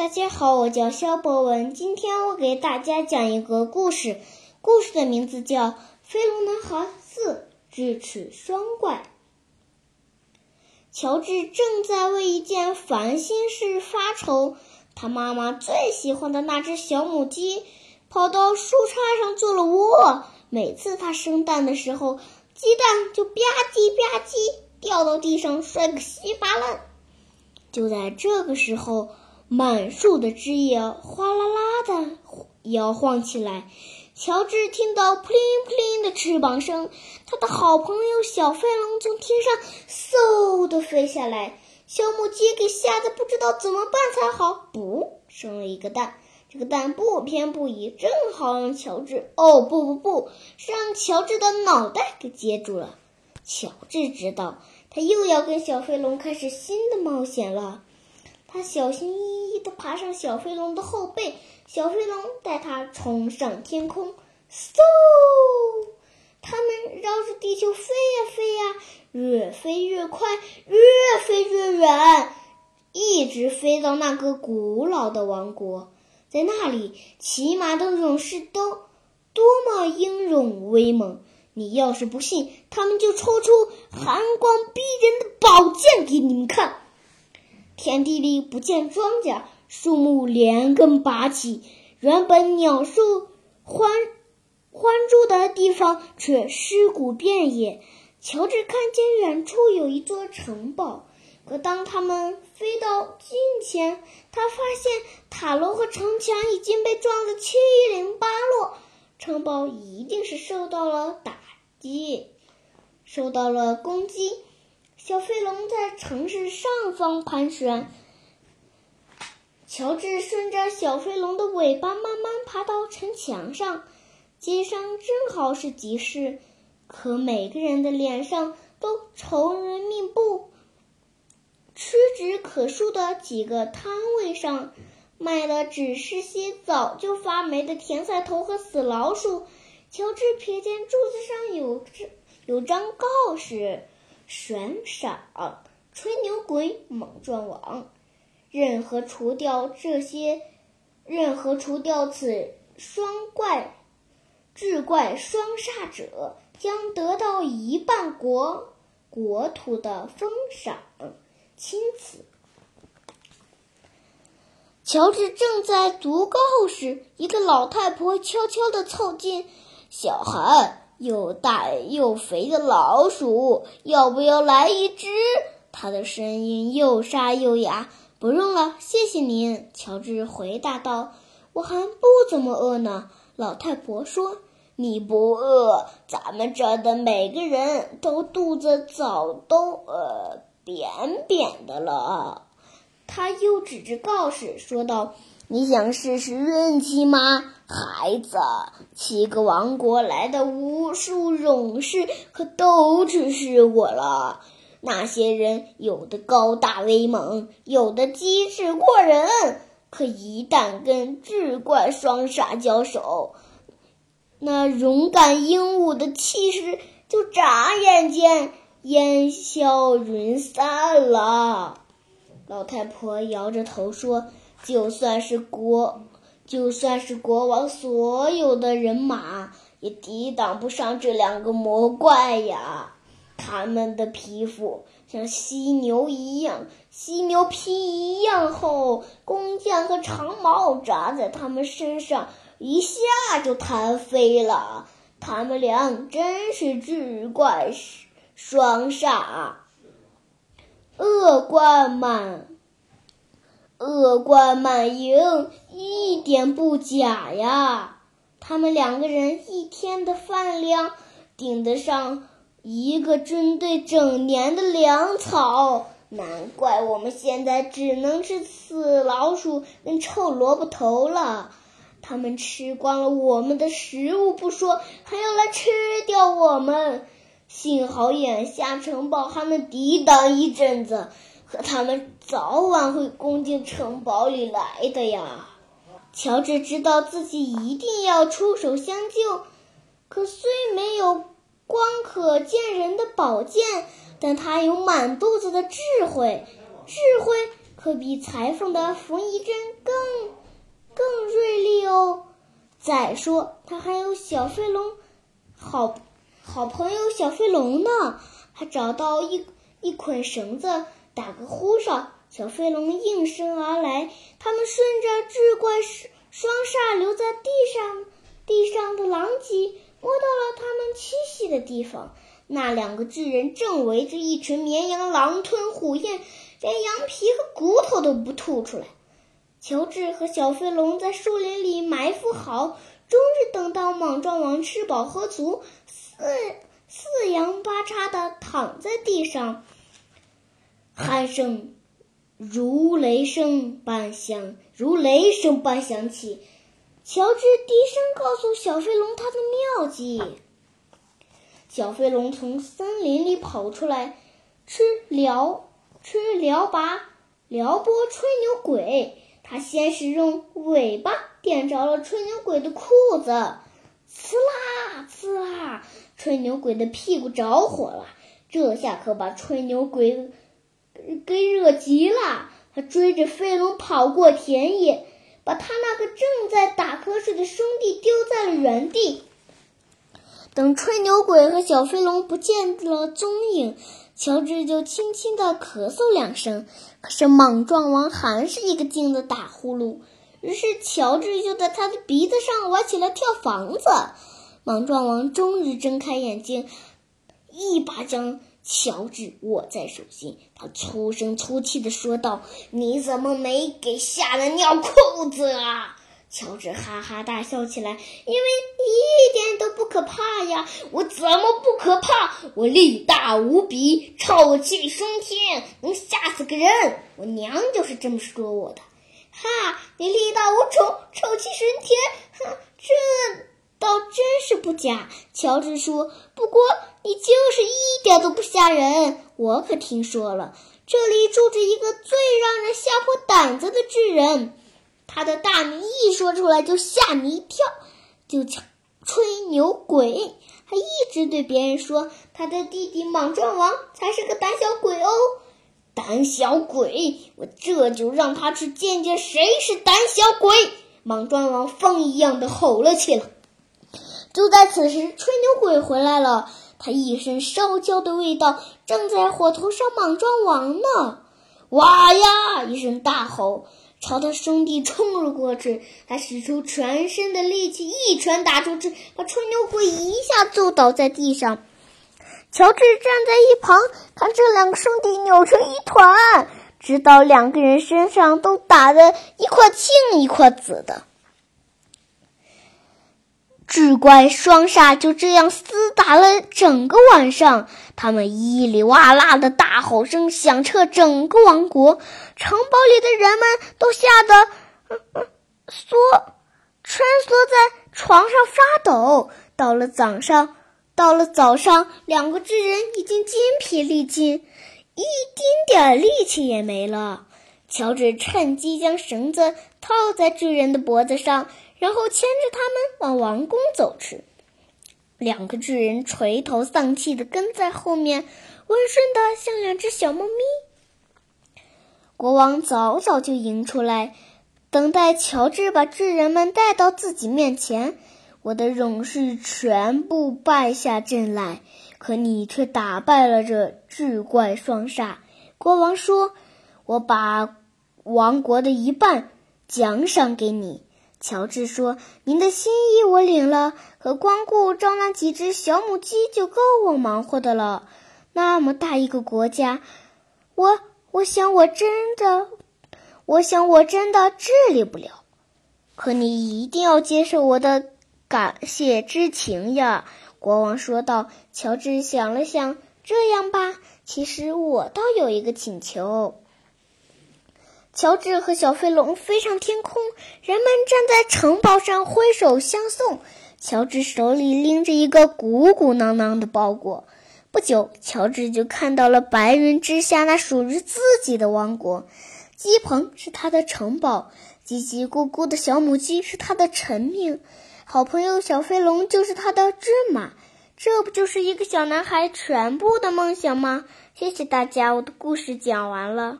大家好，我叫肖博文。今天我给大家讲一个故事，故事的名字叫《飞龙男孩四智齿双怪》。乔治正在为一件烦心事发愁，他妈妈最喜欢的那只小母鸡跑到树杈上做了窝，每次它生蛋的时候，鸡蛋就吧唧吧唧掉到地上，摔个稀巴烂。就在这个时候，满树的枝叶哗啦啦的摇晃起来。乔治听到扑灵扑灵的翅膀声，他的好朋友小飞龙从天上嗖的飞下来。小母鸡给吓得不知道怎么办才好，噗，生了一个蛋。这个蛋不偏不倚，正好让乔治……哦，不不不，是让乔治的脑袋给接住了。乔治知道。他又要跟小飞龙开始新的冒险了。他小心翼翼地爬上小飞龙的后背，小飞龙带他冲上天空，嗖！他们绕着地球飞呀飞呀，越飞越快，越飞越远，一直飞到那个古老的王国。在那里，骑马的勇士都多么英勇威猛！你要是不信，他们就抽出寒光逼人的宝剑给你们看。田地里不见庄稼，树木连根拔起，原本鸟兽欢欢住的地方却尸骨遍野。乔治看见远处有一座城堡，可当他们飞到近前，他发现塔楼和城墙已经被撞得七零八落，城堡一定是受到了打。击受到了攻击，小飞龙在城市上方盘旋。乔治顺着小飞龙的尾巴慢慢爬到城墙上，街上正好是集市，可每个人的脸上都愁人命不。屈指可数的几个摊位上，卖的只是些早就发霉的甜菜头和死老鼠。乔治瞥见柱子上有有张告示：“悬赏，吹牛鬼，猛撞网。任何除掉这些，任何除掉此双怪智怪双煞者，将得到一半国国土的封赏。”钦此。乔治正在读告示，一个老太婆悄悄地凑近。小孩，又大又肥的老鼠，要不要来一只？他的声音又沙又哑。不用了，谢谢您。乔治回答道：“我还不怎么饿呢。”老太婆说：“你不饿，咱们这儿的每个人都肚子早都呃扁扁的了。”他又指着告示说道。你想试试运气吗，孩子？七个王国来的无数勇士，可都去试过了。那些人有的高大威猛，有的机智过人，可一旦跟智怪双煞交手，那勇敢英武的气势就眨眼间烟消云散了。老太婆摇着头说。就算是国，就算是国王所有的人马，也抵挡不上这两个魔怪呀！他们的皮肤像犀牛一样，犀牛皮一样厚，弓箭和长矛扎在他们身上，一下就弹飞了。他们俩真是智怪双煞，恶贯满。恶贯满盈，一点不假呀！他们两个人一天的饭量顶得上一个军队整年的粮草，难怪我们现在只能吃死老鼠跟臭萝卜头了。他们吃光了我们的食物不说，还要来吃掉我们。幸好眼下城堡还能抵挡一阵子。可他们早晚会攻进城堡里来的呀！乔治知道自己一定要出手相救，可虽没有光可见人的宝剑，但他有满肚子的智慧。智慧可比裁缝的缝衣针更更锐利哦。再说，他还有小飞龙，好好朋友小飞龙呢。他找到一一捆绳子，打个呼哨，小飞龙应声而来。他们顺着智怪双煞留在地上地上的狼藉，摸到了他们栖息的地方。那两个巨人正围着一群绵羊狼吞虎咽，连羊皮和骨头都不吐出来。乔治和小飞龙在树林里埋伏好，终于等到莽撞王吃饱喝足，四四仰八叉的躺在地上，鼾声如雷声般响，如雷声般响起。乔治低声告诉小飞龙他的妙计。小飞龙从森林里跑出来，吃撩吃撩拔撩拨吹牛鬼。他先是用尾巴点着了吹牛鬼的裤子，呲啦呲啦，吹牛鬼的屁股着火了。这下可把吹牛鬼给惹急了。他追着飞龙跑过田野，把他那个正在打瞌睡的兄弟丢在了原地。等吹牛鬼和小飞龙不见了踪影，乔治就轻轻的咳嗽两声。可是莽撞王还是一个劲的打呼噜，于是乔治就在他的鼻子上玩起了跳房子。莽撞王终于睁开眼睛，一把将乔治握在手心，他粗声粗气的说道：“你怎么没给吓得尿裤子啊？”乔治哈哈大笑起来，因为一点都不可怕呀！我怎么不可怕？我力大无比，臭气熏天，能吓死个人。我娘就是这么说我的。哈，你力大无穷，臭气熏天，哼，这倒真是不假。乔治说：“不过你就是一点都不吓人。我可听说了，这里住着一个最让人吓破胆子的巨人。”他的大名一说出来就吓你一跳，就叫吹牛鬼，还一直对别人说他的弟弟莽撞王才是个胆小鬼哦，胆小鬼！我这就让他去见见谁是胆小鬼！莽撞王风一样的吼了起来。就在此时，吹牛鬼回来了，他一身烧焦的味道正在火头上，莽撞王呢！哇呀！一声大吼。朝他兄弟冲了过去，他使出全身的力气，一拳打出去，把吹牛鬼一下揍倒在地上。乔治站在一旁，看这两个兄弟扭成一团，直到两个人身上都打得一块青一块紫的。智怪双煞就这样厮打了整个晚上，他们咿里哇啦的大吼声响彻整个王国，城堡里的人们都吓得缩穿梭在床上发抖。到了早上，到了早上，两个巨人已经筋疲力尽，一丁点力气也没了。乔治趁机将绳子套在巨人的脖子上。然后牵着他们往王宫走去，两个巨人垂头丧气的跟在后面，温顺的像两只小猫咪。国王早早就迎出来，等待乔治把巨人们带到自己面前。我的勇士全部败下阵来，可你却打败了这智怪双煞。国王说：“我把王国的一半奖赏给你。”乔治说：“您的心意我领了，可光顾招那几只小母鸡就够我忙活的了。那么大一个国家，我我想我真的，我想我真的治理不了。可你一定要接受我的感谢之情呀。”国王说道。乔治想了想：“这样吧，其实我倒有一个请求。”乔治和小飞龙飞上天空，人们站在城堡上挥手相送。乔治手里拎着一个鼓鼓囊囊的包裹。不久，乔治就看到了白云之下那属于自己的王国。鸡棚是他的城堡，叽叽咕咕的小母鸡是他的臣民，好朋友小飞龙就是他的骏马。这不就是一个小男孩全部的梦想吗？谢谢大家，我的故事讲完了。